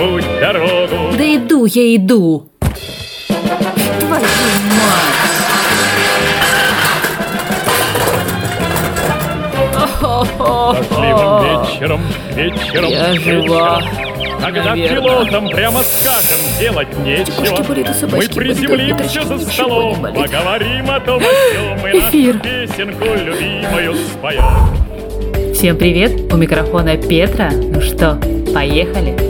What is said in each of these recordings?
путь дорогу. Да иду я иду. Твою мать. Дождливым вечером, вечером, Я жива. Когда Наверное. пилотам прямо скажем делать нечего, мы приземлимся за столом, поговорим о том, о сём, и Эфир. нашу песенку любимую споем. Всем привет, у микрофона Петра. Ну что, поехали?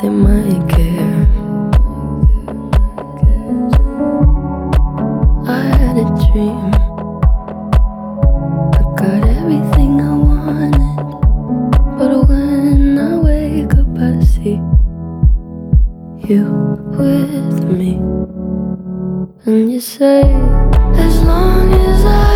they might care. I had a dream. I got everything I wanted. But when I wake up, I see you with me. And you say, as long as I'm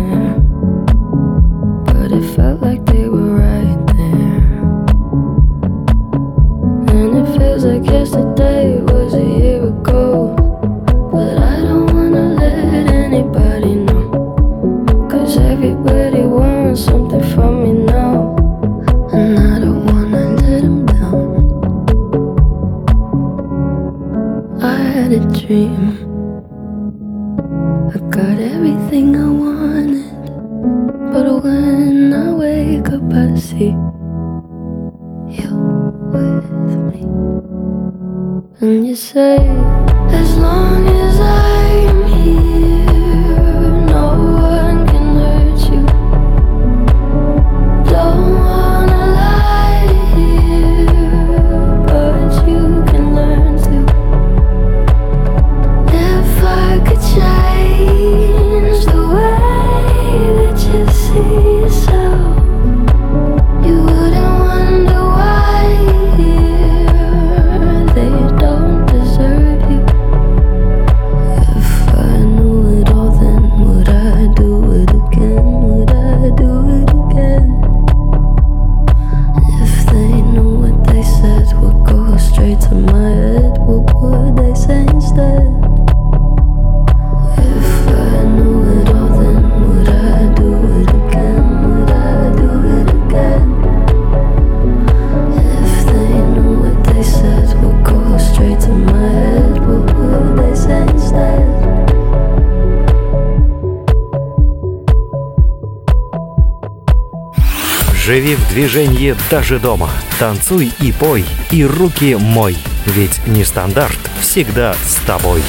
движении даже дома. Танцуй и пой, и руки мой. Ведь нестандарт всегда с тобой.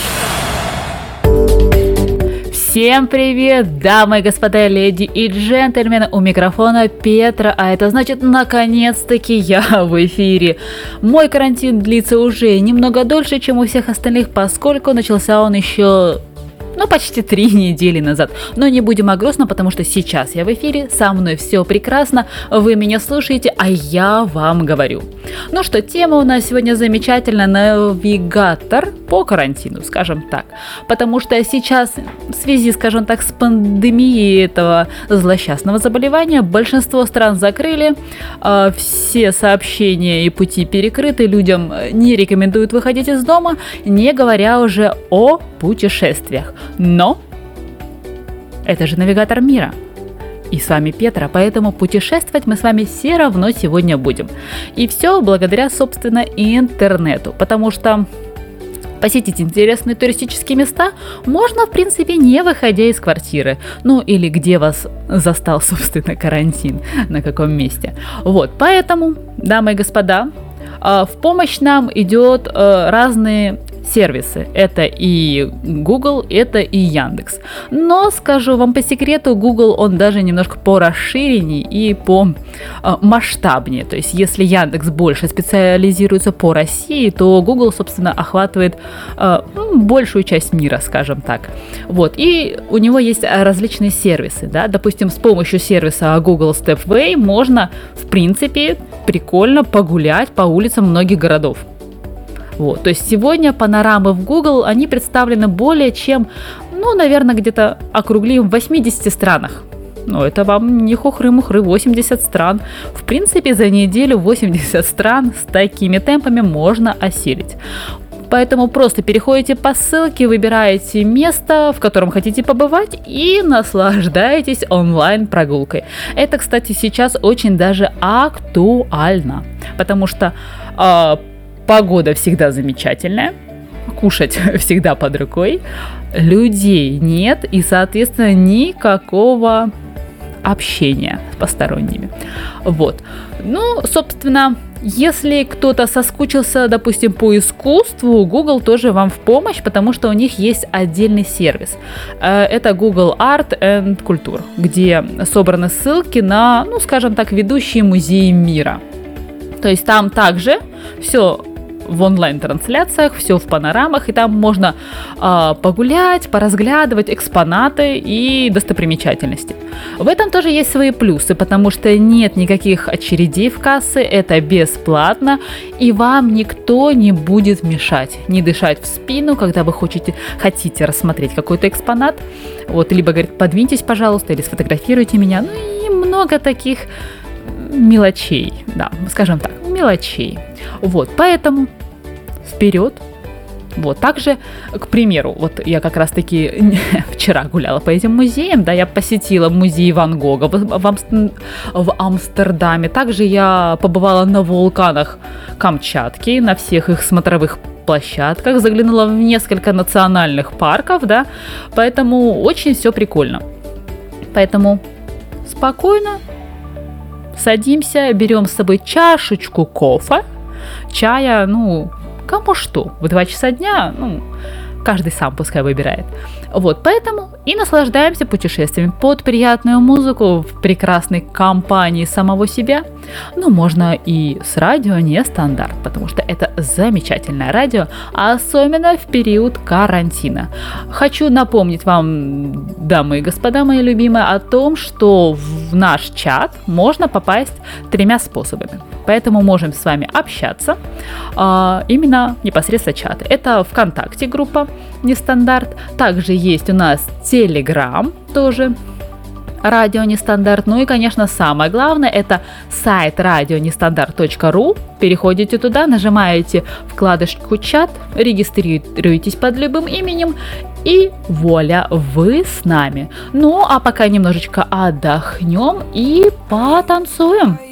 Всем привет, дамы и господа, леди и джентльмены, у микрофона Петра, а это значит, наконец-таки я в эфире. Мой карантин длится уже немного дольше, чем у всех остальных, поскольку начался он еще ну, почти три недели назад. Но не будем о грустном, потому что сейчас я в эфире, со мной все прекрасно, вы меня слушаете, а я вам говорю. Ну что, тема у нас сегодня замечательная, навигатор по карантину, скажем так. Потому что сейчас в связи, скажем так, с пандемией этого злосчастного заболевания большинство стран закрыли, э, все сообщения и пути перекрыты, людям не рекомендуют выходить из дома, не говоря уже о путешествиях. Но это же навигатор мира. И с вами Петра, поэтому путешествовать мы с вами все равно сегодня будем. И все благодаря, собственно, интернету, потому что посетить интересные туристические места можно, в принципе, не выходя из квартиры. Ну, или где вас застал, собственно, карантин, на каком месте. Вот, поэтому, дамы и господа, а, в помощь нам идет э, разные сервисы. Это и Google, это и Яндекс. Но скажу вам по секрету, Google он даже немножко по расширенней и по э, масштабнее. То есть если Яндекс больше специализируется по России, то Google, собственно, охватывает э, большую часть мира, скажем так. Вот. И у него есть различные сервисы. Да? Допустим, с помощью сервиса Google Stepway можно, в принципе, прикольно погулять по улицам многих городов. Вот. То есть сегодня панорамы в Google, они представлены более чем, ну, наверное, где-то округлим в 80 странах. Ну, это вам не хухры-мухры, 80 стран. В принципе, за неделю 80 стран с такими темпами можно осилить. Поэтому просто переходите по ссылке, выбираете место, в котором хотите побывать и наслаждаетесь онлайн-прогулкой. Это, кстати, сейчас очень даже актуально, потому что э, Погода всегда замечательная, кушать всегда под рукой, людей нет и, соответственно, никакого общения с посторонними. Вот. Ну, собственно, если кто-то соскучился, допустим, по искусству, Google тоже вам в помощь, потому что у них есть отдельный сервис. Э, это Google Art and Culture, где собраны ссылки на, ну, скажем так, ведущие музеи мира. То есть там также все в онлайн-трансляциях, все в панорамах, и там можно э, погулять, поразглядывать экспонаты и достопримечательности. В этом тоже есть свои плюсы, потому что нет никаких очередей в кассы, это бесплатно, и вам никто не будет мешать, не дышать в спину, когда вы хотите, хотите рассмотреть какой-то экспонат, вот, либо говорит, подвиньтесь, пожалуйста, или сфотографируйте меня, ну и много таких мелочей, да, скажем так, мелочей. Вот, поэтому вперед. Вот, также, к примеру, вот я как раз-таки вчера гуляла по этим музеям, да, я посетила музей Ван Гога в, в, в Амстердаме, также я побывала на вулканах Камчатки, на всех их смотровых площадках, заглянула в несколько национальных парков, да, поэтому очень все прикольно. Поэтому спокойно садимся, берем с собой чашечку кофе, чая, ну, кому что. В 2 часа дня, ну, каждый сам пускай выбирает. Вот, поэтому и наслаждаемся путешествиями под приятную музыку в прекрасной компании самого себя. Ну, можно и с радио не стандарт, потому что это замечательное радио, особенно в период карантина. Хочу напомнить вам, дамы и господа мои любимые, о том, что в наш чат можно попасть тремя способами. Поэтому можем с вами общаться а, именно непосредственно чат. Это ВКонтакте группа нестандарт. Также есть у нас Телеграм тоже радио нестандарт. Ну и, конечно, самое главное, это сайт радионестандарт.ру. Переходите туда, нажимаете вкладочку чат, регистрируйтесь под любым именем и вуаля, вы с нами. Ну, а пока немножечко отдохнем и потанцуем.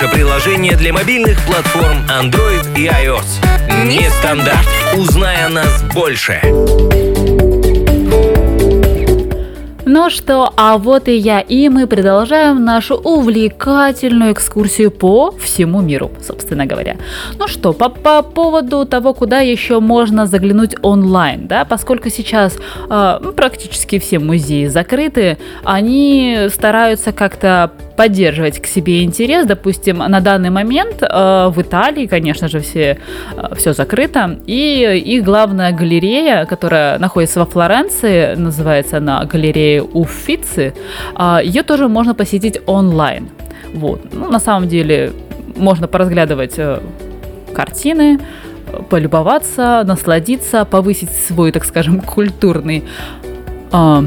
наше приложение для мобильных платформ Android и iOS. Нестандарт. Узнай о нас больше. Ну что, а вот и я, и мы продолжаем нашу увлекательную экскурсию по всему миру, собственно говоря. Ну что, по, по поводу того, куда еще можно заглянуть онлайн, да, поскольку сейчас э, практически все музеи закрыты, они стараются как-то поддерживать к себе интерес. Допустим, на данный момент э, в Италии, конечно же, все, э, все закрыто. И их главная галерея, которая находится во Флоренции, называется она галерея Уффици, э, ее тоже можно посетить онлайн. Вот. Ну, на самом деле можно поразглядывать картины, полюбоваться, насладиться, повысить свой, так скажем, культурный, э,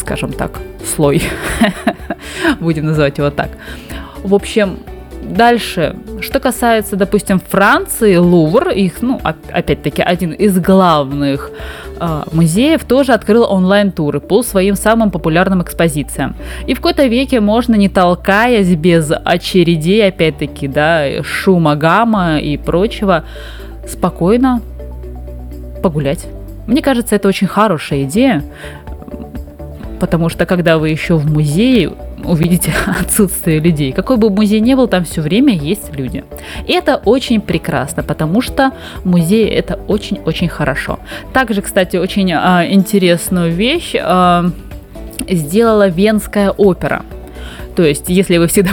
скажем так, слой. Будем называть его так. В общем, дальше, что касается, допустим, Франции, Лувр, их, ну, оп- опять-таки, один из главных э, музеев тоже открыл онлайн-туры по своим самым популярным экспозициям. И в какой-то веке можно, не толкаясь, без очередей, опять-таки, да, шума, гамма и прочего, спокойно погулять. Мне кажется, это очень хорошая идея, потому что когда вы еще в музее увидите отсутствие людей. Какой бы музей ни был, там все время есть люди. И это очень прекрасно, потому что музей это очень-очень хорошо. Также, кстати, очень а, интересную вещь а, сделала Венская опера. То есть, если вы всегда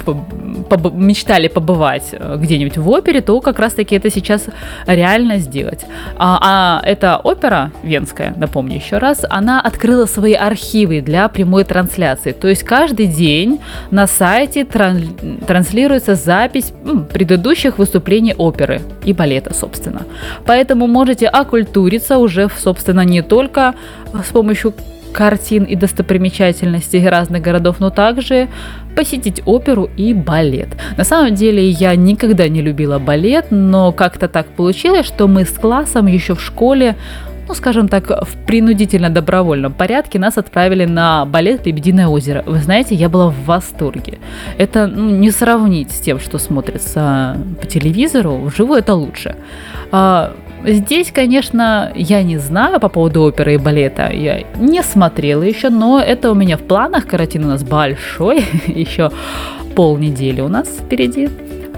поб- поб- мечтали побывать э, где-нибудь в опере, то как раз-таки это сейчас реально сделать. А, а эта опера венская, напомню еще раз, она открыла свои архивы для прямой трансляции. То есть каждый день на сайте тран- транслируется запись предыдущих выступлений оперы и балета, собственно. Поэтому можете окультуриться уже, собственно, не только с помощью картин и достопримечательностей разных городов, но также посетить оперу и балет. На самом деле я никогда не любила балет, но как-то так получилось, что мы с классом еще в школе ну, скажем так, в принудительно-добровольном порядке нас отправили на балет «Лебединое озеро». Вы знаете, я была в восторге. Это ну, не сравнить с тем, что смотрится по телевизору. Вживую это лучше. А, Здесь, конечно, я не знаю по поводу оперы и балета. Я не смотрела еще, но это у меня в планах. Карантин у нас большой, еще полнедели у нас впереди.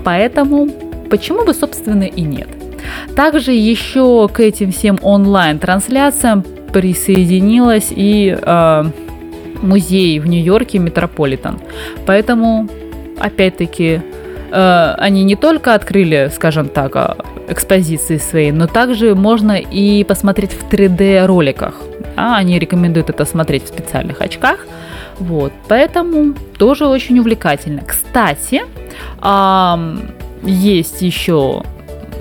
Поэтому почему бы, собственно, и нет. Также еще к этим всем онлайн-трансляциям присоединилась и э, музей в Нью-Йорке Метрополитен. Поэтому, опять-таки, э, они не только открыли, скажем так, э, экспозиции свои, но также можно и посмотреть в 3D роликах. А они рекомендуют это смотреть в специальных очках. Вот, поэтому тоже очень увлекательно. Кстати, есть еще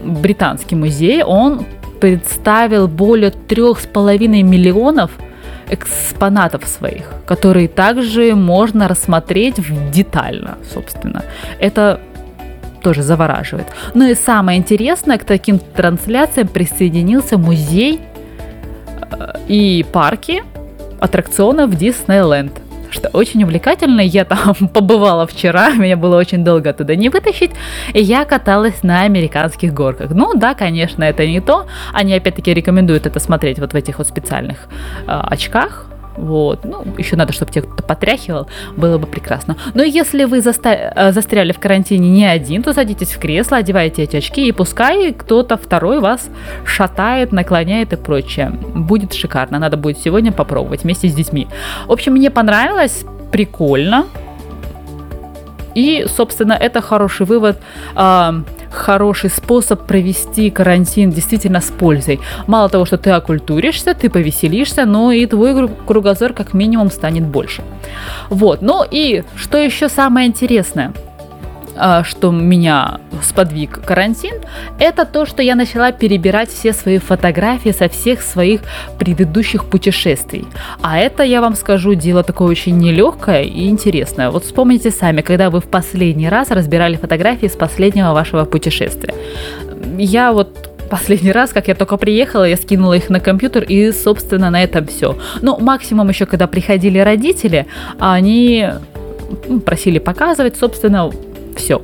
британский музей, он представил более трех с половиной миллионов экспонатов своих, которые также можно рассмотреть детально, собственно. Это тоже завораживает. Ну и самое интересное, к таким трансляциям присоединился музей э, и парки аттракционов Диснейленд. Что очень увлекательно, я там побывала вчера, меня было очень долго туда не вытащить, и я каталась на американских горках. Ну да, конечно, это не то, они опять-таки рекомендуют это смотреть вот в этих вот специальных э, очках, вот. Ну, еще надо, чтобы тебя кто-то потряхивал, было бы прекрасно. Но если вы заста- э, застряли в карантине не один, то садитесь в кресло, одевайте эти очки, и пускай кто-то второй вас шатает, наклоняет и прочее. Будет шикарно. Надо будет сегодня попробовать вместе с детьми. В общем, мне понравилось, прикольно. И, собственно, это хороший вывод, а, хороший способ провести карантин действительно с пользой. Мало того, что ты окультуришься, ты повеселишься, но и твой кругозор как минимум станет больше. Вот, ну и что еще самое интересное – что меня сподвиг карантин, это то, что я начала перебирать все свои фотографии со всех своих предыдущих путешествий. А это, я вам скажу, дело такое очень нелегкое и интересное. Вот вспомните сами, когда вы в последний раз разбирали фотографии с последнего вашего путешествия. Я вот последний раз, как я только приехала, я скинула их на компьютер, и, собственно, на этом все. Ну, максимум еще, когда приходили родители, они м, просили показывать, собственно, все.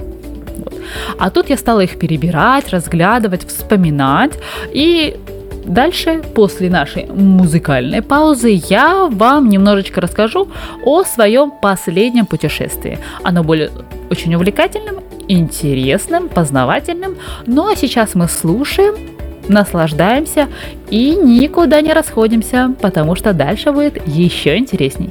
А тут я стала их перебирать, разглядывать, вспоминать. И дальше, после нашей музыкальной паузы, я вам немножечко расскажу о своем последнем путешествии. Оно будет очень увлекательным, интересным, познавательным. Ну а сейчас мы слушаем, наслаждаемся и никуда не расходимся, потому что дальше будет еще интересней.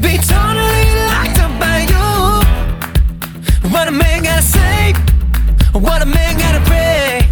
To be totally locked up by you. What a man gotta say, what a man gotta pray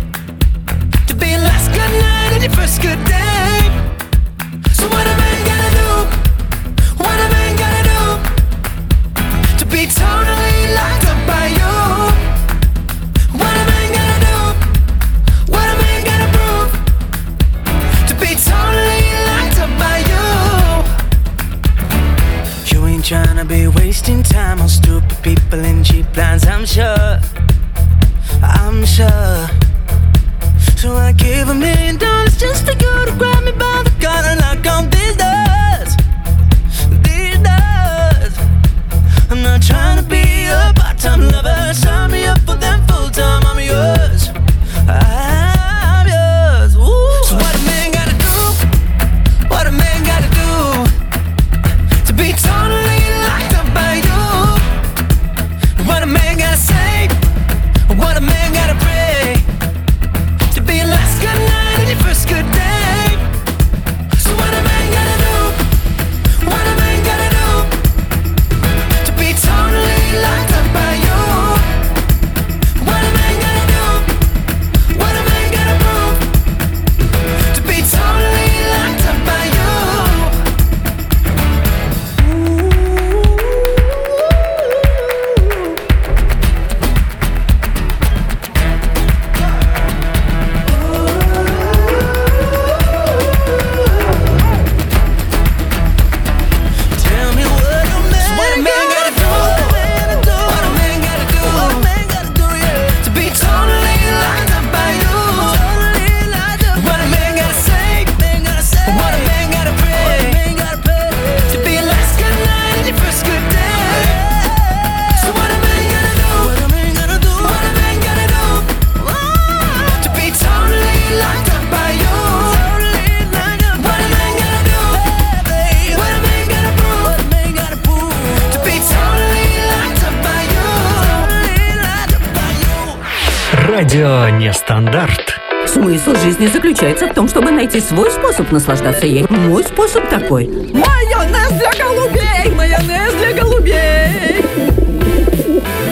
Радио Нестандарт. Смысл жизни заключается в том, чтобы найти свой способ наслаждаться ей. Мой способ такой. Майонез для голубей! Майонез для голубей!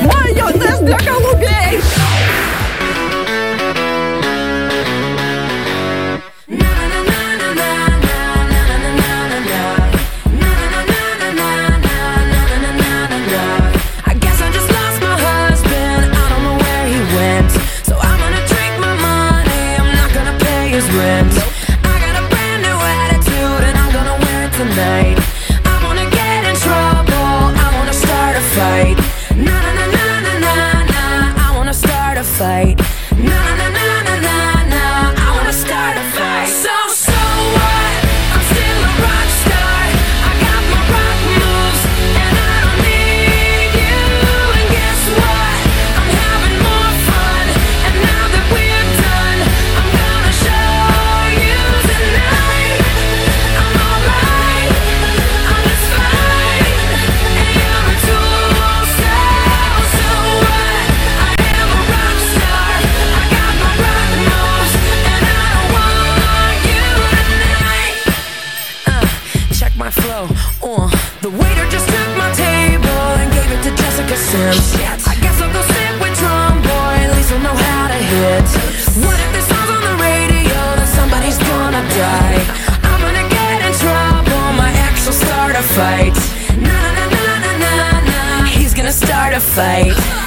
Майонез для голубей! fight.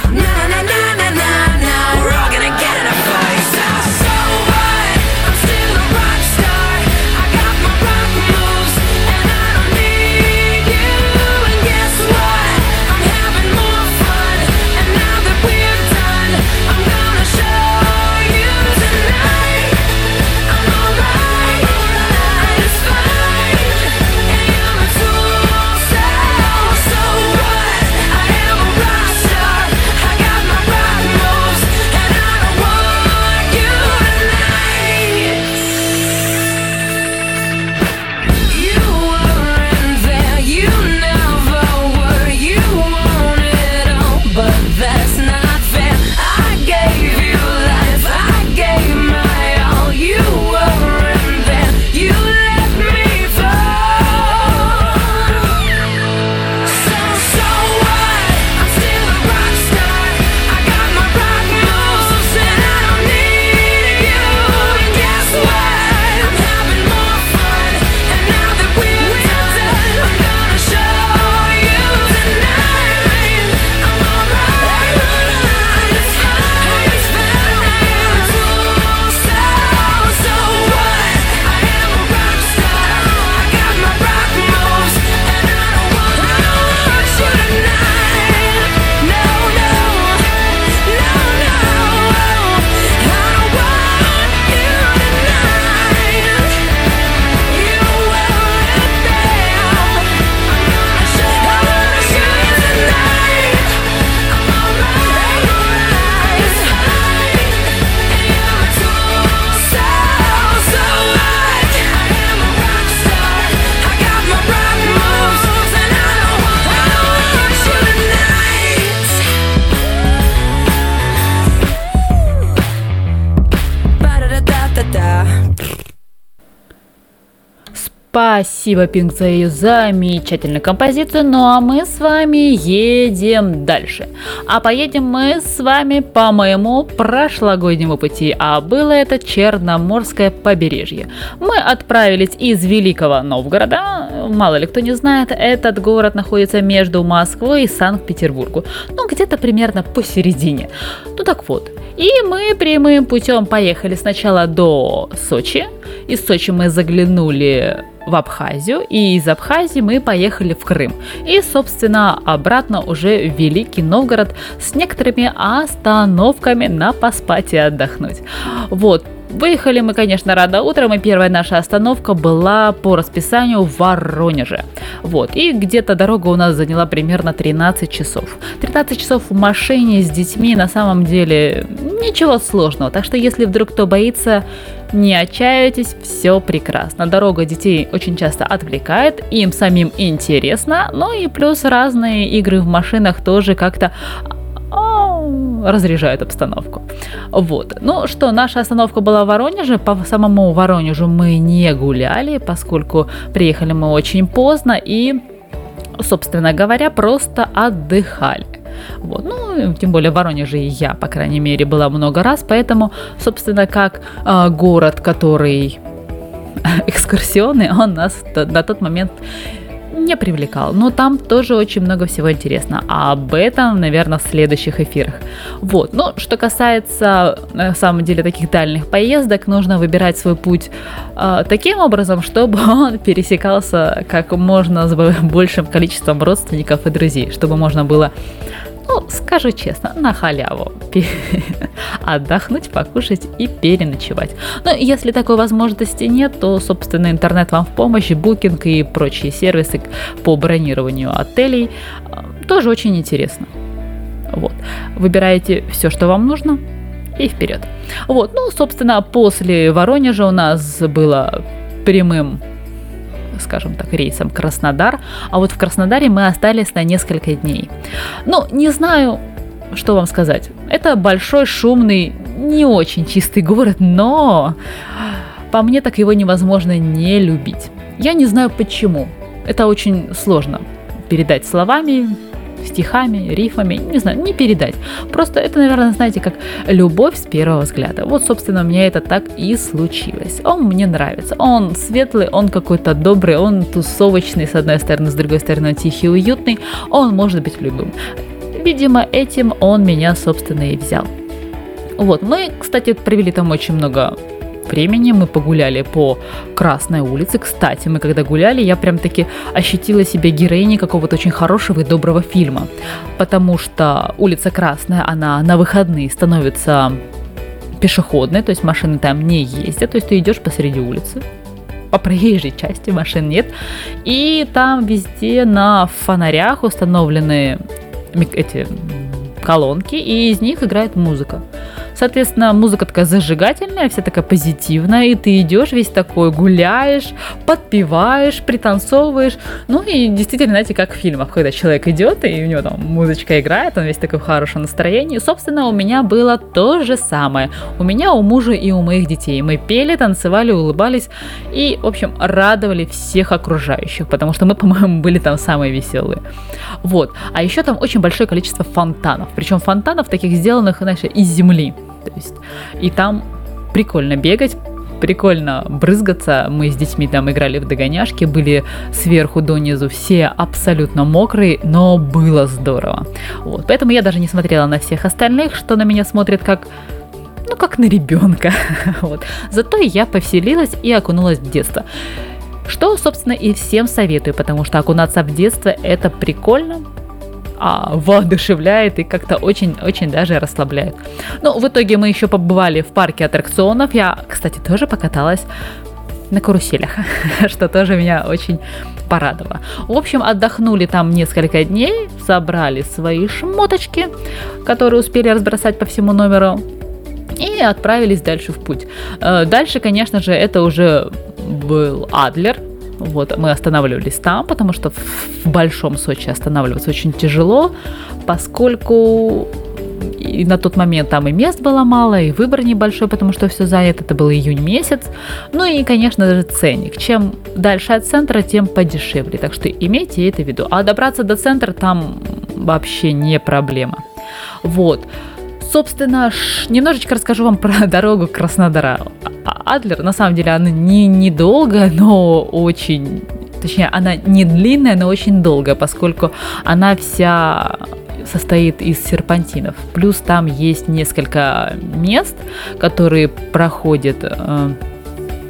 Спасибо, Пинг, за ее замечательную композицию. Ну а мы с вами едем дальше. А поедем мы с вами по моему прошлогоднему пути, а было это Черноморское побережье. Мы отправились из Великого Новгорода. Мало ли кто не знает, этот город находится между Москвой и Санкт-Петербургом. Ну, где-то примерно посередине. Ну так вот, и мы прямым путем поехали сначала до Сочи. Из Сочи мы заглянули в Абхазию, и из Абхазии мы поехали в Крым. И, собственно, обратно уже в Великий Новгород с некоторыми остановками на поспать и отдохнуть. Вот, Выехали мы, конечно, рано утром, и первая наша остановка была по расписанию в Воронеже. Вот, и где-то дорога у нас заняла примерно 13 часов. 13 часов в машине с детьми на самом деле ничего сложного, так что если вдруг кто боится, не отчаивайтесь, все прекрасно. Дорога детей очень часто отвлекает, им самим интересно, ну и плюс разные игры в машинах тоже как-то а, разряжают обстановку. Вот. Ну что, наша остановка была в Воронеже. По самому Воронежу мы не гуляли, поскольку приехали мы очень поздно и, собственно говоря, просто отдыхали. Вот. Ну, тем более в Воронеже и я, по крайней мере, была много раз, поэтому, собственно, как э, город, который экскурсионный, он нас на тот момент не привлекал. Но там тоже очень много всего интересно. А об этом, наверное, в следующих эфирах. Вот. Ну, что касается, на самом деле, таких дальних поездок, нужно выбирать свой путь э, таким образом, чтобы он пересекался как можно с большим количеством родственников и друзей, чтобы можно было ну, скажу честно, на халяву. Отдохнуть, покушать и переночевать. Но если такой возможности нет, то, собственно, интернет вам в помощь, букинг и прочие сервисы по бронированию отелей э, тоже очень интересно. Вот. Выбираете все, что вам нужно, и вперед. Вот, ну, собственно, после Воронежа у нас было прямым скажем так, рейсом Краснодар, а вот в Краснодаре мы остались на несколько дней. Ну, не знаю, что вам сказать. Это большой, шумный, не очень чистый город, но по мне так его невозможно не любить. Я не знаю почему. Это очень сложно передать словами, стихами, рифами, не знаю, не передать. Просто это, наверное, знаете, как любовь с первого взгляда. Вот, собственно, у меня это так и случилось. Он мне нравится. Он светлый, он какой-то добрый, он тусовочный, с одной стороны, с другой стороны, тихий, уютный. Он может быть любым. Видимо, этим он меня, собственно, и взял. Вот, мы, кстати, провели там очень много времени мы погуляли по Красной улице. Кстати, мы когда гуляли, я прям таки ощутила себя героиней какого-то очень хорошего и доброго фильма. Потому что улица Красная, она на выходные становится пешеходной, то есть машины там не ездят, то есть ты идешь посреди улицы, по проезжей части машин нет. И там везде на фонарях установлены эти колонки, и из них играет музыка. Соответственно, музыка такая зажигательная, вся такая позитивная, и ты идешь весь такой, гуляешь, подпеваешь, пританцовываешь. Ну и действительно, знаете, как в фильмах, когда человек идет, и у него там музычка играет, он весь такой в хорошем настроении. Собственно, у меня было то же самое. У меня, у мужа и у моих детей. Мы пели, танцевали, улыбались и, в общем, радовали всех окружающих, потому что мы, по-моему, были там самые веселые. Вот. А еще там очень большое количество фонтанов. Причем фонтанов таких сделанных, знаешь, из земли. То есть, и там прикольно бегать, прикольно брызгаться. Мы с детьми там играли в догоняшки, были сверху донизу все абсолютно мокрые, но было здорово. Вот. Поэтому я даже не смотрела на всех остальных, что на меня смотрят как ну, как на ребенка. вот. Зато я повеселилась и окунулась в детство. Что, собственно, и всем советую, потому что окунаться в детство это прикольно, а, воодушевляет и как-то очень-очень даже расслабляет. Ну, в итоге мы еще побывали в парке аттракционов. Я, кстати, тоже покаталась на каруселях, что тоже меня очень порадовало. В общем, отдохнули там несколько дней, собрали свои шмоточки, которые успели разбросать по всему номеру, и отправились дальше в путь. Э, дальше, конечно же, это уже был Адлер, вот, мы останавливались там, потому что в большом Сочи останавливаться очень тяжело, поскольку и на тот момент там и мест было мало, и выбор небольшой, потому что все занято, это был июнь месяц. Ну и, конечно же, ценник. Чем дальше от центра, тем подешевле. Так что имейте это в виду. А добраться до центра там вообще не проблема. Вот. Собственно, немножечко расскажу вам про дорогу Краснодара. А, Адлер, на самом деле, она не недолгая, но очень... Точнее, она не длинная, но очень долгая, поскольку она вся состоит из серпантинов. Плюс там есть несколько мест, которые проходят э,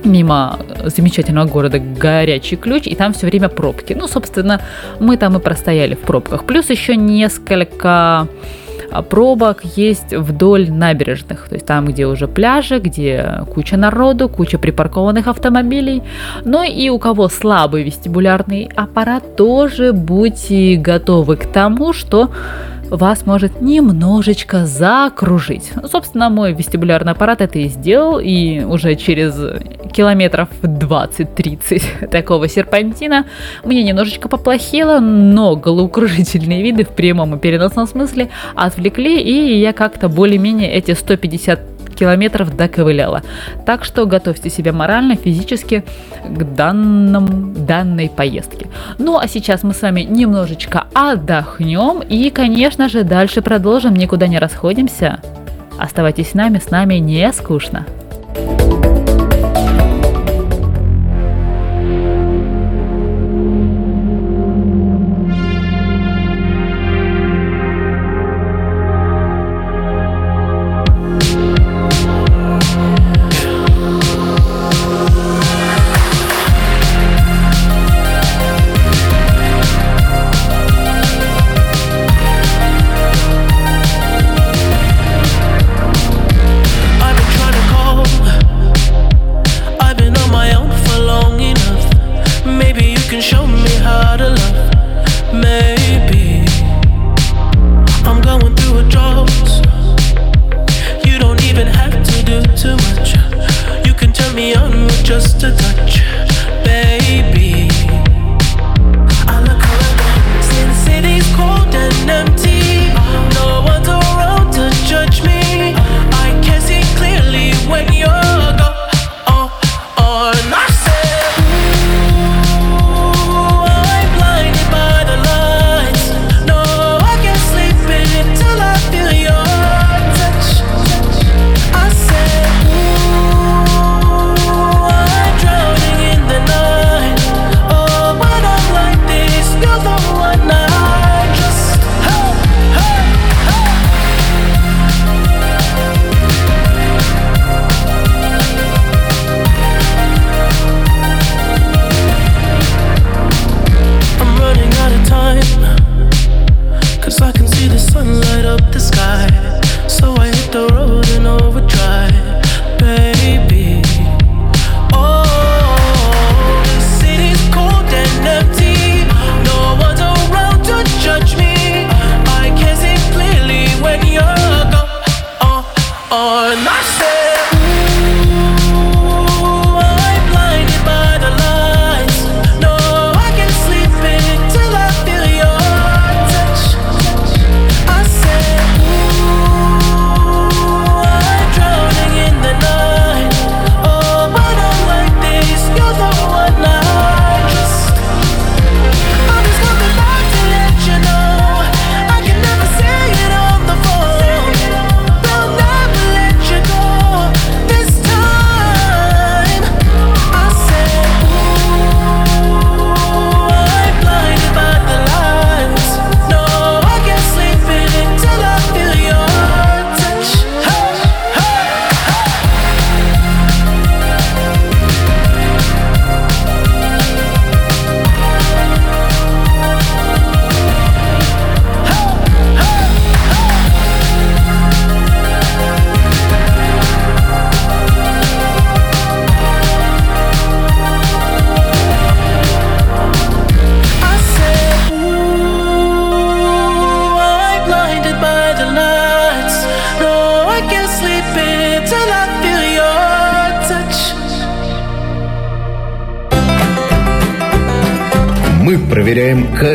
мимо замечательного города Горячий Ключ, и там все время пробки. Ну, собственно, мы там и простояли в пробках. Плюс еще несколько пробок есть вдоль набережных, то есть там, где уже пляжи, где куча народу, куча припаркованных автомобилей. Но и у кого слабый вестибулярный аппарат, тоже будьте готовы к тому, что вас может немножечко закружить. Собственно, мой вестибулярный аппарат это и сделал, и уже через километров 20-30 такого серпантина мне немножечко поплохело, но головокружительные виды в прямом и переносном смысле отвлекли, и я как-то более-менее эти 150 километров доковыляла. Так что готовьте себя морально, физически к данным, данной поездке. Ну а сейчас мы с вами немножечко отдохнем и, конечно же, дальше продолжим, никуда не расходимся. Оставайтесь с нами, с нами не скучно.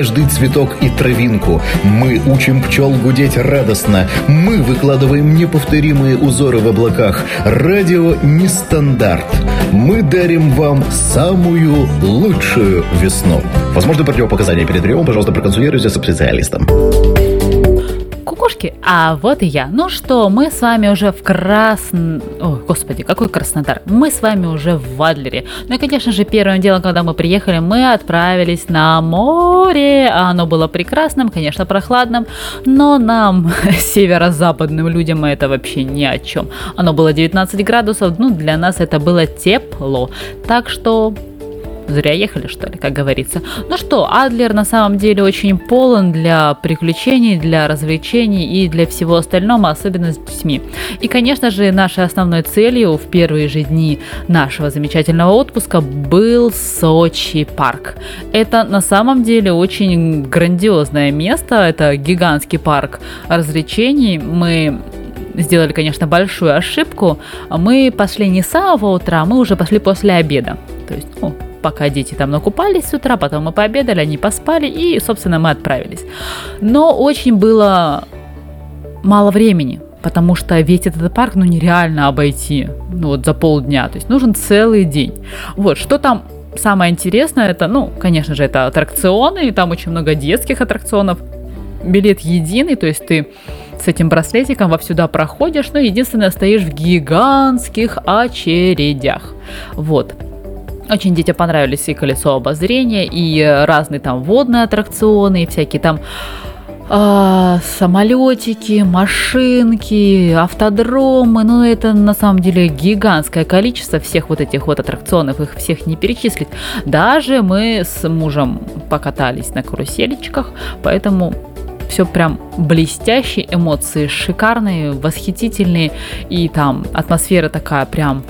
Каждый цветок и травинку. Мы учим пчел гудеть радостно. Мы выкладываем неповторимые узоры в облаках. Радио нестандарт. Мы дарим вам самую лучшую весну. Возможно, противопоказания перед приемом, пожалуйста, проконсультируйтесь со специалистом. Кукушки, а вот и я. Ну что, мы с вами уже в Красн... Ой, господи, какой Краснодар. Мы с вами уже в Вадлере. Ну и, конечно же, первым делом, когда мы приехали, мы отправились на море. Оно было прекрасным, конечно, прохладным, но нам, северо-западным людям, это вообще ни о чем. Оно было 19 градусов, ну, для нас это было тепло. Так что Зря ехали, что ли, как говорится. Ну что, Адлер на самом деле очень полон для приключений, для развлечений и для всего остального, особенно с детьми. И, конечно же, нашей основной целью в первые же дни нашего замечательного отпуска был Сочи парк. Это на самом деле очень грандиозное место, это гигантский парк развлечений. Мы сделали, конечно, большую ошибку. Мы пошли не с самого утра, мы уже пошли после обеда. То есть, ну, пока дети там накупались с утра, потом мы пообедали, они поспали, и, собственно, мы отправились. Но очень было мало времени, потому что весь этот парк, ну, нереально обойти, ну, вот за полдня, то есть нужен целый день. Вот, что там самое интересное, это, ну, конечно же, это аттракционы, и там очень много детских аттракционов, билет единый, то есть ты с этим браслетиком во сюда проходишь, но единственное стоишь в гигантских очередях. Вот. Очень детям понравились и колесо обозрения, и разные там водные аттракционы, и всякие там а, самолетики, машинки, автодромы. Ну, это на самом деле гигантское количество всех вот этих вот аттракционов, их всех не перечислить. Даже мы с мужем покатались на каруселечках, поэтому все прям блестящие, эмоции шикарные, восхитительные, и там атмосфера такая прям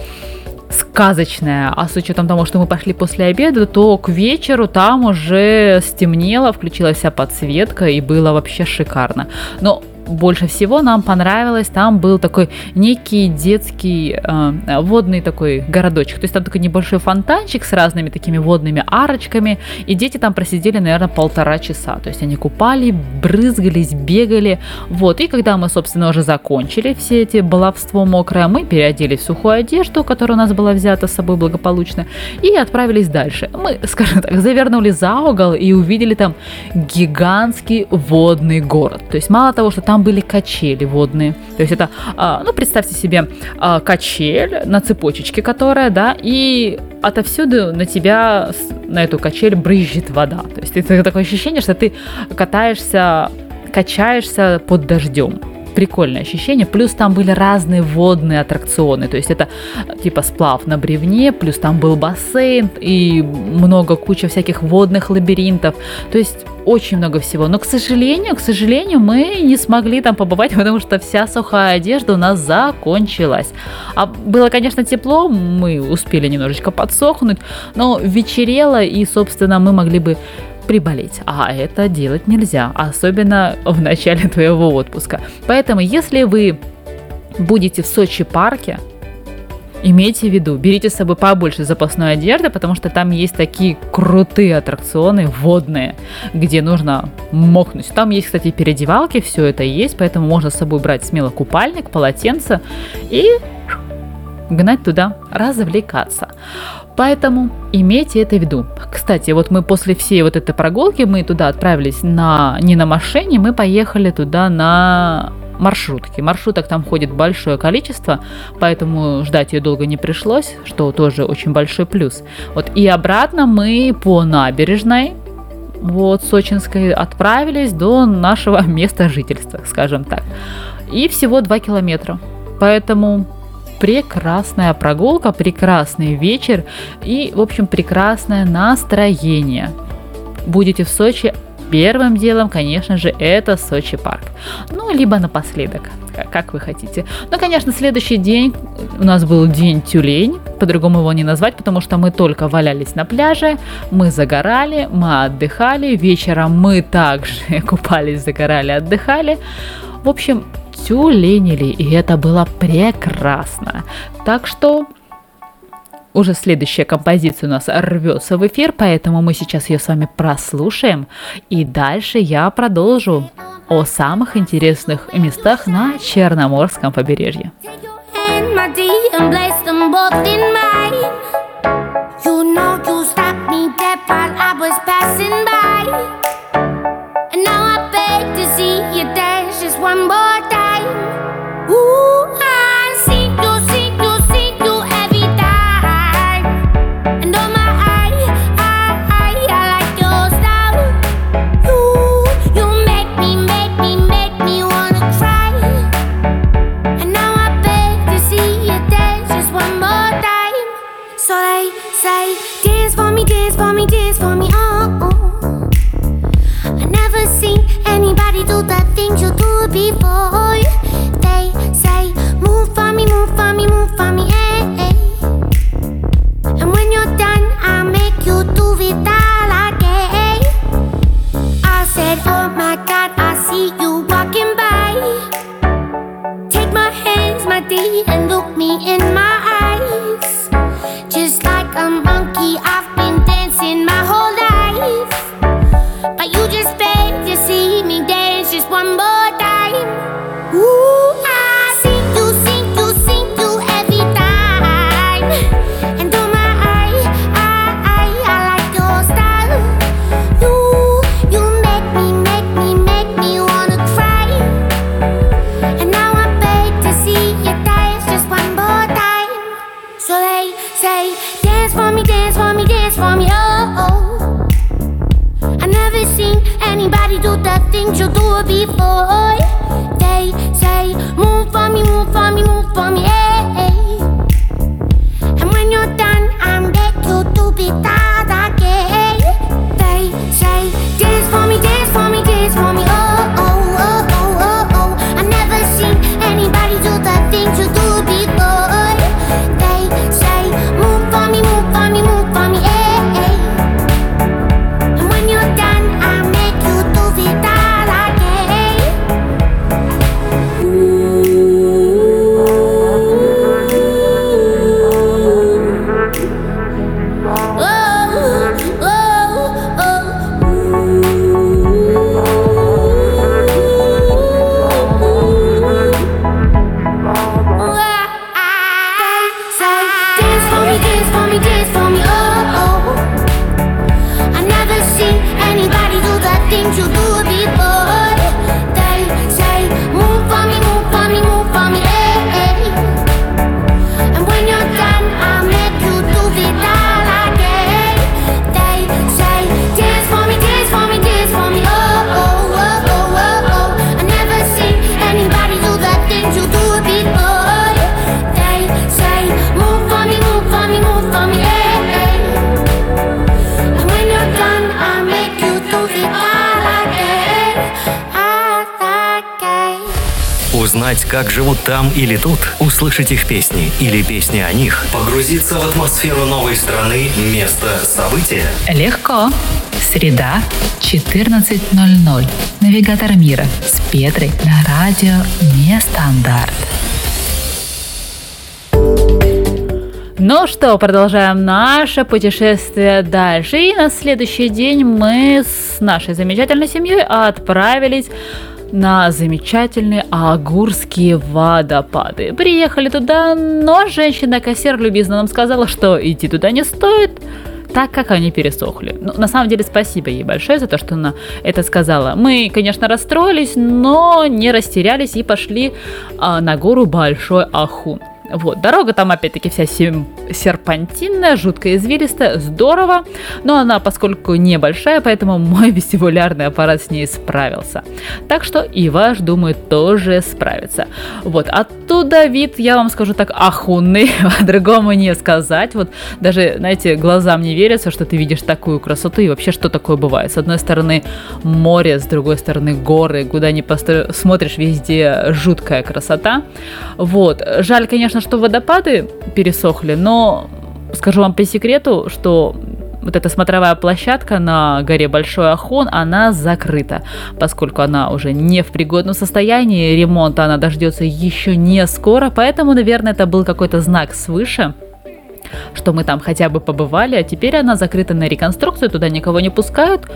сказочная, а с учетом того, что мы пошли после обеда, то к вечеру там уже стемнело, включилась вся подсветка и было вообще шикарно. Но больше всего нам понравилось, там был такой некий детский э, водный такой городочек. То есть там такой небольшой фонтанчик с разными такими водными арочками. И дети там просидели, наверное, полтора часа. То есть они купали, брызгались, бегали. Вот. И когда мы, собственно, уже закончили все эти баловство мокрое, мы переоделись в сухую одежду, которая у нас была взята с собой благополучно, и отправились дальше. Мы, скажем так, завернули за угол и увидели там гигантский водный город. То есть мало того, что там там были качели водные. То есть это, а, ну, представьте себе а, качель на цепочечке, которая, да, и отовсюду на тебя, на эту качель брызжет вода. То есть это такое ощущение, что ты катаешься, качаешься под дождем прикольное ощущение. Плюс там были разные водные аттракционы. То есть это типа сплав на бревне, плюс там был бассейн и много куча всяких водных лабиринтов. То есть очень много всего. Но, к сожалению, к сожалению, мы не смогли там побывать, потому что вся сухая одежда у нас закончилась. А было, конечно, тепло, мы успели немножечко подсохнуть, но вечерело, и, собственно, мы могли бы приболеть. А это делать нельзя, особенно в начале твоего отпуска. Поэтому, если вы будете в Сочи парке, имейте в виду, берите с собой побольше запасной одежды, потому что там есть такие крутые аттракционы водные, где нужно мокнуть. Там есть, кстати, переодевалки, все это есть, поэтому можно с собой брать смело купальник, полотенце и гнать туда, развлекаться. Поэтому имейте это в виду. Кстати, вот мы после всей вот этой прогулки, мы туда отправились на, не на машине, мы поехали туда на маршрутке. Маршруток там ходит большое количество, поэтому ждать ее долго не пришлось, что тоже очень большой плюс. Вот и обратно мы по набережной, вот, Сочинской, отправились до нашего места жительства, скажем так. И всего 2 километра. Поэтому прекрасная прогулка, прекрасный вечер и, в общем, прекрасное настроение. Будете в Сочи, первым делом, конечно же, это Сочи парк. Ну, либо напоследок, как вы хотите. Ну, конечно, следующий день у нас был день тюлень, по-другому его не назвать, потому что мы только валялись на пляже, мы загорали, мы отдыхали, вечером мы также купались, загорали, отдыхали. В общем, тюленили, и это было прекрасно. Так что уже следующая композиция у нас рвется в эфир, поэтому мы сейчас ее с вами прослушаем. И дальше я продолжу о самых интересных местах на Черноморском побережье. One more see before. Там или тут, услышать их песни или песни о них, погрузиться в атмосферу новой страны, места, события. Легко. Среда, 14.00. Навигатор мира с Петрой на радио Нестандарт. Ну что, продолжаем наше путешествие дальше. И на следующий день мы с нашей замечательной семьей отправились на замечательные Агурские водопады. Приехали туда, но женщина-кассир любезно нам сказала, что идти туда не стоит, так как они пересохли. Ну, на самом деле, спасибо ей большое за то, что она это сказала. Мы, конечно, расстроились, но не растерялись и пошли а, на гору Большой Ахун. Вот, дорога там опять-таки вся серпантинная, жутко извилистая, здорово, но она, поскольку небольшая, поэтому мой вестибулярный аппарат с ней справился. Так что и ваш, думаю, тоже справится. Вот, оттуда вид, я вам скажу так, ахунный, по-другому не сказать. Вот даже, знаете, глазам не верится, что ты видишь такую красоту и вообще, что такое бывает. С одной стороны море, с другой стороны горы, куда ни постро- смотришь, везде жуткая красота. Вот, жаль, конечно, что водопады пересохли, но скажу вам по секрету, что вот эта смотровая площадка на горе Большой Ахон, она закрыта, поскольку она уже не в пригодном состоянии, ремонта она дождется еще не скоро, поэтому, наверное, это был какой-то знак свыше, что мы там хотя бы побывали, а теперь она закрыта на реконструкцию, туда никого не пускают,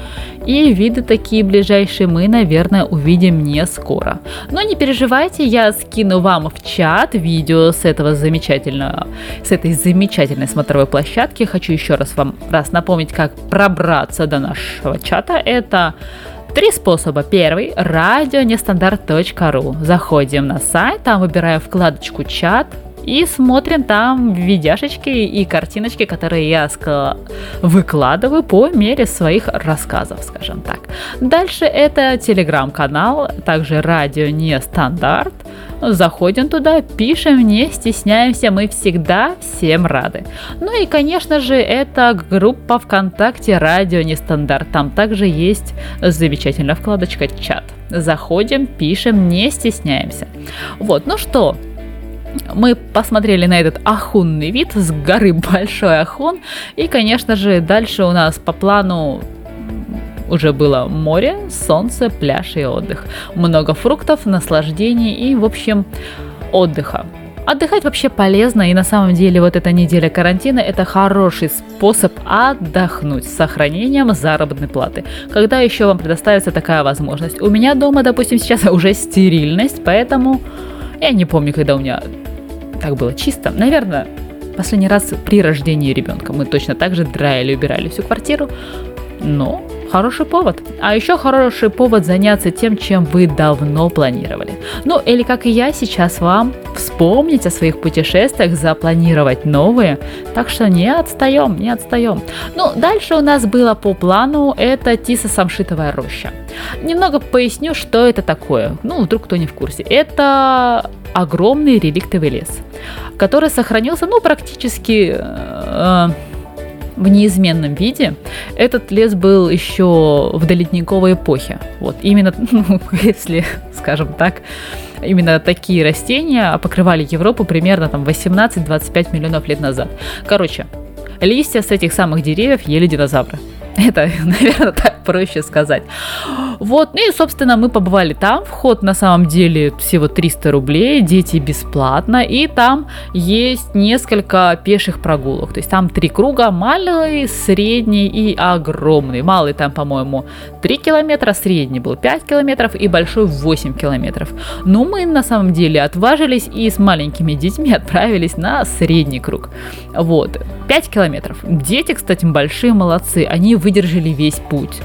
и виды такие ближайшие мы, наверное, увидим не скоро. Но не переживайте, я скину вам в чат видео с этого замечательного, с этой замечательной смотровой площадки. Хочу еще раз вам раз напомнить, как пробраться до нашего чата. Это Три способа. Первый – радионестандарт.ру. Заходим на сайт, там выбираем вкладочку «Чат», и смотрим там видяшечки и картиночки, которые я выкладываю по мере своих рассказов, скажем так. Дальше это телеграм-канал, также радио не стандарт. Заходим туда, пишем, не стесняемся, мы всегда всем рады. Ну и, конечно же, это группа ВКонтакте «Радио Нестандарт». Там также есть замечательная вкладочка «Чат». Заходим, пишем, не стесняемся. Вот, ну что, мы посмотрели на этот ахунный вид с горы Большой Ахун. И, конечно же, дальше у нас по плану уже было море, солнце, пляж и отдых. Много фруктов, наслаждений и, в общем, отдыха. Отдыхать вообще полезно, и на самом деле вот эта неделя карантина – это хороший способ отдохнуть с сохранением заработной платы. Когда еще вам предоставится такая возможность? У меня дома, допустим, сейчас уже стерильность, поэтому я не помню, когда у меня так было чисто. Наверное, последний раз при рождении ребенка мы точно так же драили, убирали всю квартиру. Но хороший повод. А еще хороший повод заняться тем, чем вы давно планировали. Ну, или как и я сейчас вам вспомнить о своих путешествиях, запланировать новые. Так что не отстаем, не отстаем. Ну, дальше у нас было по плану, это Тисо-Самшитовая роща. Немного поясню, что это такое. Ну, вдруг кто не в курсе. Это огромный реликтовый лес, который сохранился, ну, практически э, в неизменном виде. Этот лес был еще в доледниковой эпохе. Вот именно, ну, если, скажем так, именно такие растения покрывали Европу примерно там 18-25 миллионов лет назад. Короче, листья с этих самых деревьев ели динозавры. Это, наверное, так проще сказать. Вот, ну и, собственно, мы побывали там. Вход на самом деле всего 300 рублей, дети бесплатно. И там есть несколько пеших прогулок. То есть там три круга, малый, средний и огромный. Малый там, по-моему, 3 километра, средний был 5 километров и большой 8 километров. Но мы на самом деле отважились и с маленькими детьми отправились на средний круг. Вот, 5 километров. Дети, кстати, большие молодцы. Они выдержали весь путь.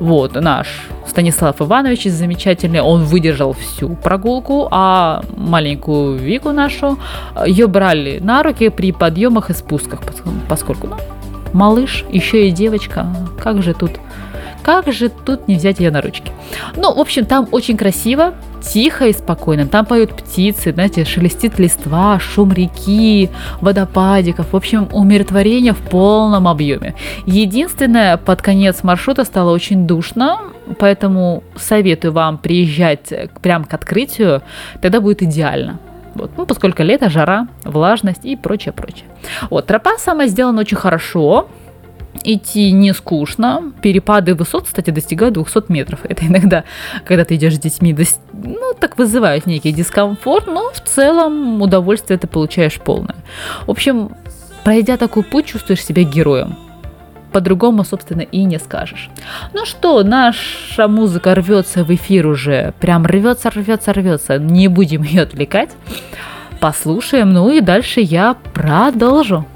Вот, наш Станислав Иванович замечательный, он выдержал всю прогулку, а маленькую Вику нашу, ее брали на руки при подъемах и спусках, поскольку, ну, малыш, еще и девочка, как же тут как же тут не взять ее на ручки? Ну, в общем, там очень красиво, тихо и спокойно. Там поют птицы, знаете, шелестит листва, шум реки, водопадиков. В общем, умиротворение в полном объеме. Единственное, под конец маршрута стало очень душно, поэтому советую вам приезжать прямо к открытию, тогда будет идеально. Вот, ну, поскольку лето, жара, влажность и прочее, прочее. Вот, тропа сама сделана очень хорошо, идти не скучно. Перепады высот, кстати, достигают 200 метров. Это иногда, когда ты идешь с детьми, ну, так вызывает некий дискомфорт, но в целом удовольствие ты получаешь полное. В общем, пройдя такой путь, чувствуешь себя героем. По-другому, собственно, и не скажешь. Ну что, наша музыка рвется в эфир уже. Прям рвется, рвется, рвется. Не будем ее отвлекать. Послушаем, ну и дальше я продолжу.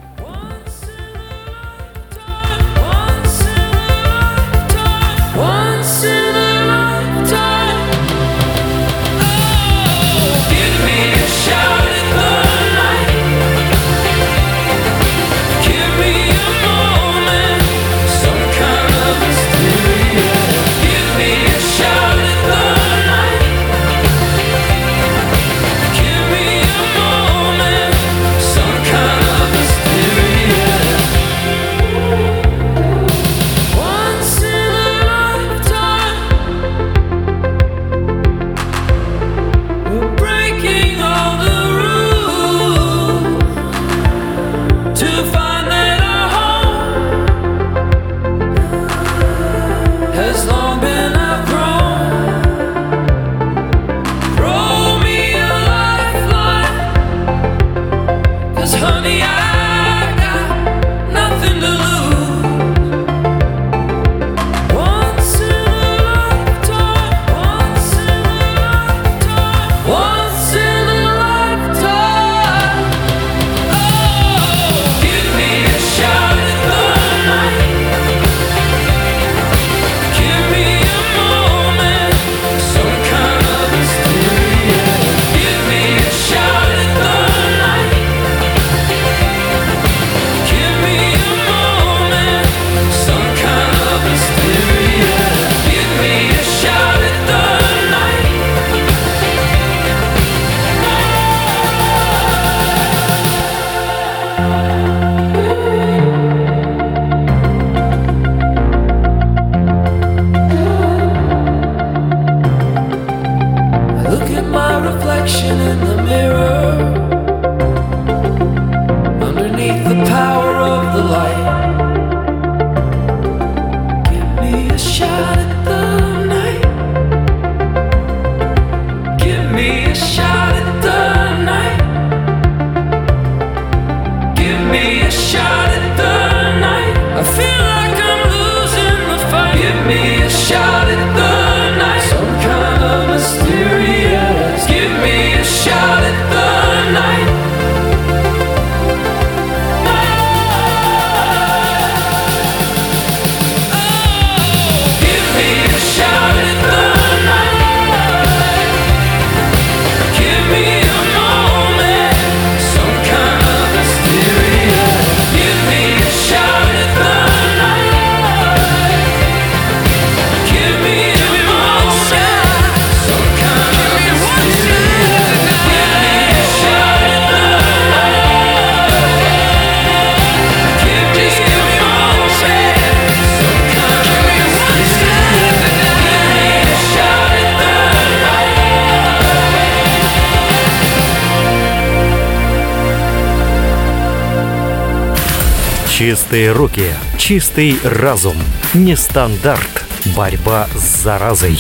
Чистые руки, чистый разум, нестандарт, борьба с заразой.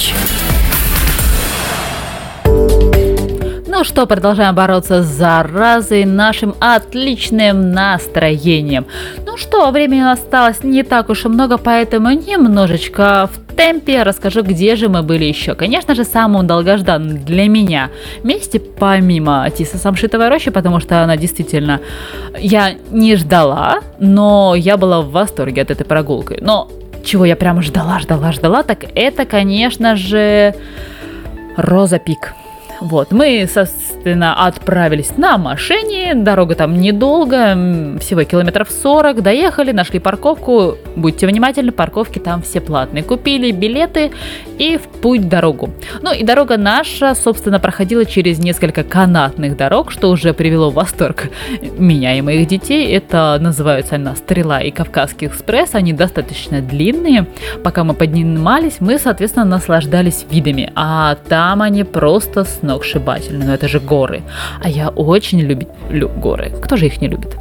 Ну что, продолжаем бороться с заразой нашим отличным настроением. Ну что, времени осталось не так уж и много, поэтому немножечко в темпе расскажу, где же мы были еще. Конечно же, самым долгожданным для меня месте, помимо Тиса Самшитовой рощи, потому что она действительно, я не ждала, но я была в восторге от этой прогулки. Но чего я прямо ждала, ждала, ждала, так это, конечно же, Роза Пик. Вот, мы, собственно, отправились на машине, дорога там недолго, всего километров 40, доехали, нашли парковку, будьте внимательны, парковки там все платные, купили билеты и в путь дорогу. Ну и дорога наша, собственно, проходила через несколько канатных дорог, что уже привело в восторг меня и моих детей, это называются она Стрела и Кавказский экспресс, они достаточно длинные, пока мы поднимались, мы, соответственно, наслаждались видами, а там они просто сногсшибательны, но это же горы, а я очень люблю горы, кто же их не любит?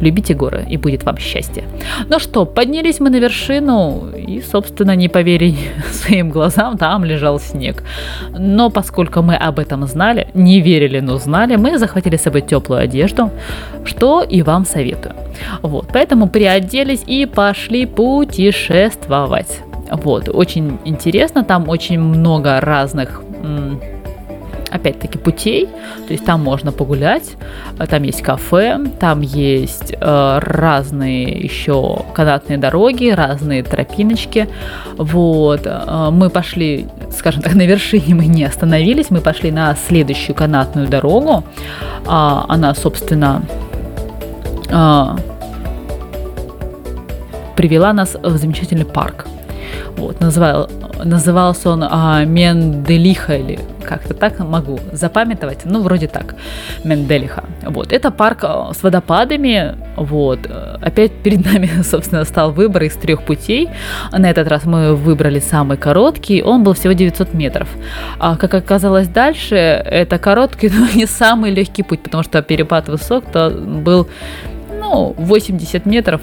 Любите горы, и будет вам счастье. Ну что, поднялись мы на вершину, и, собственно, не поверить своим глазам, там лежал снег. Но поскольку мы об этом знали, не верили, но знали, мы захватили с собой теплую одежду, что и вам советую. Вот, поэтому приоделись и пошли путешествовать. Вот, очень интересно, там очень много разных м, опять-таки путей, то есть там можно погулять, э, там есть кафе, там есть э, разные еще канатные дороги, разные тропиночки, вот, э, мы пошли, скажем так, на вершине мы не остановились, мы пошли на следующую канатную дорогу, А, она, собственно, а, привела нас в замечательный парк. Вот, называл, назывался он а, Менделиха или как-то так могу запамятовать, ну, вроде так, Менделиха. Вот, это парк а, с водопадами, вот, опять перед нами, собственно, стал выбор из трех путей. На этот раз мы выбрали самый короткий, он был всего 900 метров. А как оказалось дальше, это короткий, но не самый легкий путь, потому что перепад высок то был, ну, 80 метров,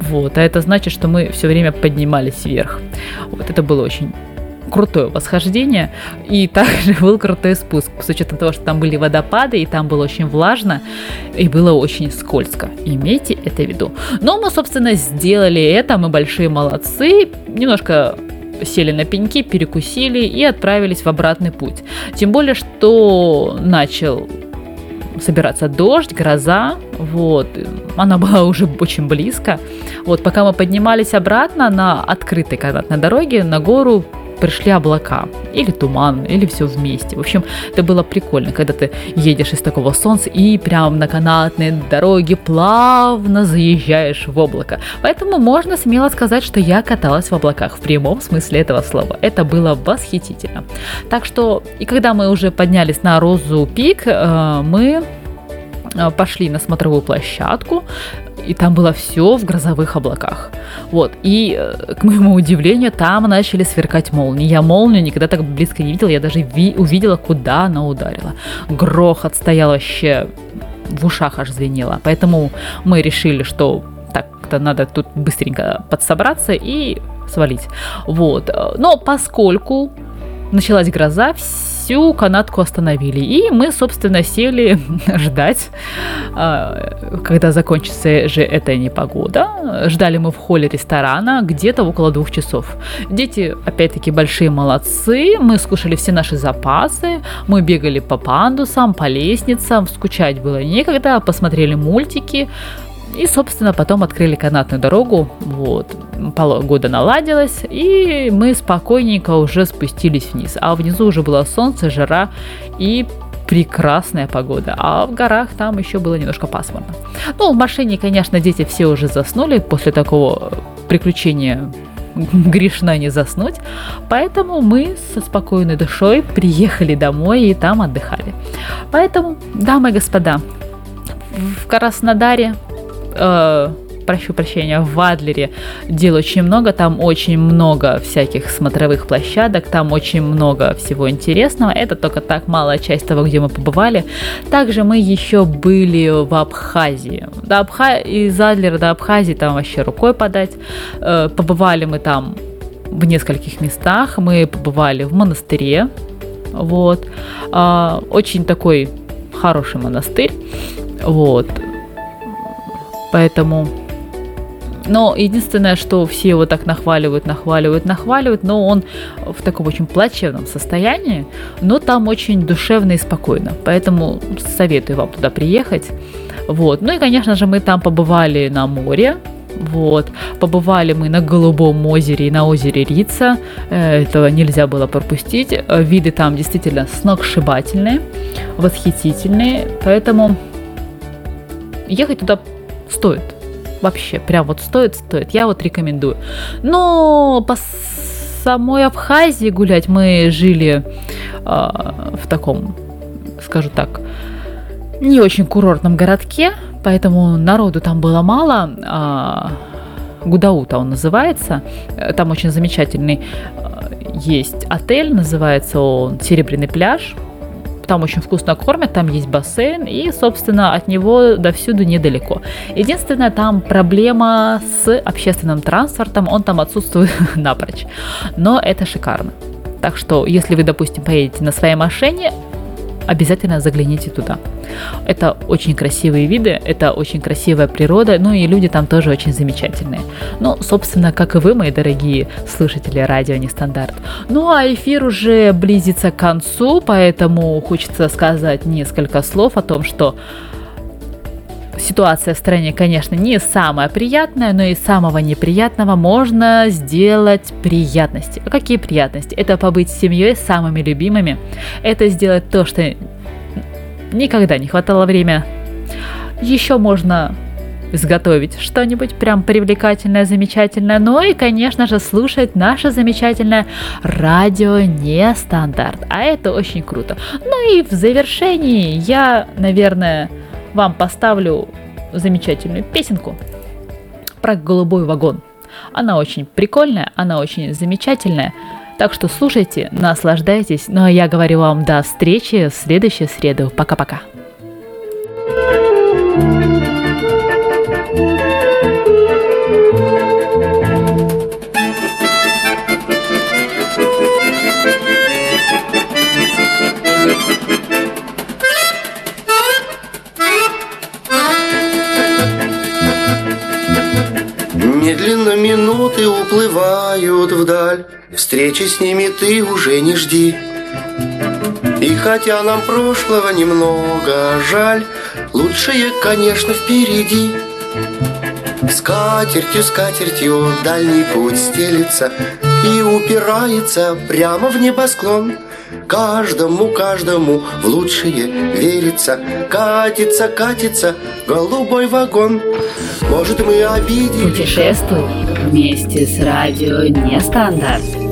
вот, а это значит, что мы все время поднимались вверх. Вот это было очень крутое восхождение, и также был крутой спуск, с учетом того, что там были водопады, и там было очень влажно, и было очень скользко. Имейте это в виду. Но мы, собственно, сделали это, мы большие молодцы, немножко сели на пеньки, перекусили и отправились в обратный путь. Тем более, что начал собираться дождь, гроза, вот, она была уже очень близко. Вот, пока мы поднимались обратно на открытой канатной дороге, на гору пришли облака, или туман, или все вместе. В общем, это было прикольно, когда ты едешь из такого солнца и прям на канатной дороге плавно заезжаешь в облако. Поэтому можно смело сказать, что я каталась в облаках в прямом смысле этого слова. Это было восхитительно. Так что, и когда мы уже поднялись на Розу Пик, э, мы э, пошли на смотровую площадку, и там было все в грозовых облаках. Вот, и, э, к моему удивлению, там начали сверкать молнии. Я молнию никогда так близко не видела, я даже ви- увидела, куда она ударила. Грохот стоял вообще в ушах аж звенело. Поэтому мы решили, что так-то надо тут быстренько подсобраться и свалить. Вот. Но поскольку началась гроза, всю канатку остановили. И мы, собственно, сели ждать, а, когда закончится же эта непогода. Ждали мы в холле ресторана где-то около двух часов. Дети, опять-таки, большие молодцы. Мы скушали все наши запасы. Мы бегали по пандусам, по лестницам. Скучать было некогда. Посмотрели мультики. И, собственно, потом открыли канатную дорогу. Вот. Погода наладилась, и мы спокойненько уже спустились вниз. А внизу уже было солнце, жара и прекрасная погода. А в горах там еще было немножко пасмурно. Ну, в машине, конечно, дети все уже заснули после такого приключения грешно не заснуть. Поэтому мы со спокойной душой приехали домой и там отдыхали. Поэтому, дамы и господа, в Краснодаре э, прошу прощения, в Адлере дел очень много, там очень много всяких смотровых площадок, там очень много всего интересного. Это только так малая часть того, где мы побывали. Также мы еще были в Абхазии. До Абха... Из Адлера до Абхазии там вообще рукой подать. Э, Побывали мы там в нескольких местах. Мы побывали в монастыре. Вот. А, Очень такой хороший монастырь. Вот. Поэтому... Но единственное, что все его так нахваливают, нахваливают, нахваливают, но он в таком очень плачевном состоянии, но там очень душевно и спокойно. Поэтому советую вам туда приехать. Вот. Ну и, конечно же, мы там побывали на море, вот. Побывали мы на Голубом озере и на озере Рица. Э, Этого нельзя было пропустить. Виды там действительно сногсшибательные, восхитительные. Поэтому ехать туда стоит. Вообще, прям вот стоит, стоит. Я вот рекомендую. Но по самой Абхазии гулять мы жили а, в таком, скажу так, не очень курортном городке, поэтому народу там было мало. А, Гудаута он называется. Э, Там очень замечательный а, есть отель, называется он Серебряный пляж. Там очень вкусно кормят, там есть бассейн, и, собственно, от него до всюду недалеко. Единственная там проблема с общественным транспортом, он там отсутствует напрочь. Но это шикарно. Так что, если вы, допустим, поедете на своей машине, обязательно загляните туда. Это очень красивые виды, это очень красивая природа, ну и люди там тоже очень замечательные. Ну, собственно, как и вы, мои дорогие слушатели радио Нестандарт. Ну, а эфир уже близится к концу, поэтому хочется сказать несколько слов о том, что ситуация в стране, конечно, не самая приятная, но и самого неприятного можно сделать приятности. А Какие приятности? Это побыть с семьей, самыми любимыми. Это сделать то, что никогда не хватало время. Еще можно изготовить что-нибудь прям привлекательное, замечательное. Ну и, конечно же, слушать наше замечательное радио Нестандарт. А это очень круто. Ну и в завершении я, наверное, вам поставлю замечательную песенку про голубой вагон. Она очень прикольная, она очень замечательная. Так что слушайте, наслаждайтесь. Ну а я говорю вам до встречи в следующую среду. Пока-пока. Медленно минуты уплывают вдаль. Встречи с ними ты уже не жди. И хотя нам прошлого немного жаль Лучшее, конечно, впереди. Скатертью, скатертью дальний путь стелится И упирается прямо в небосклон Каждому, каждому в лучшее верится Катится, катится голубой вагон Может, мы обидели Путешествуй вместе с радио Нестандарт.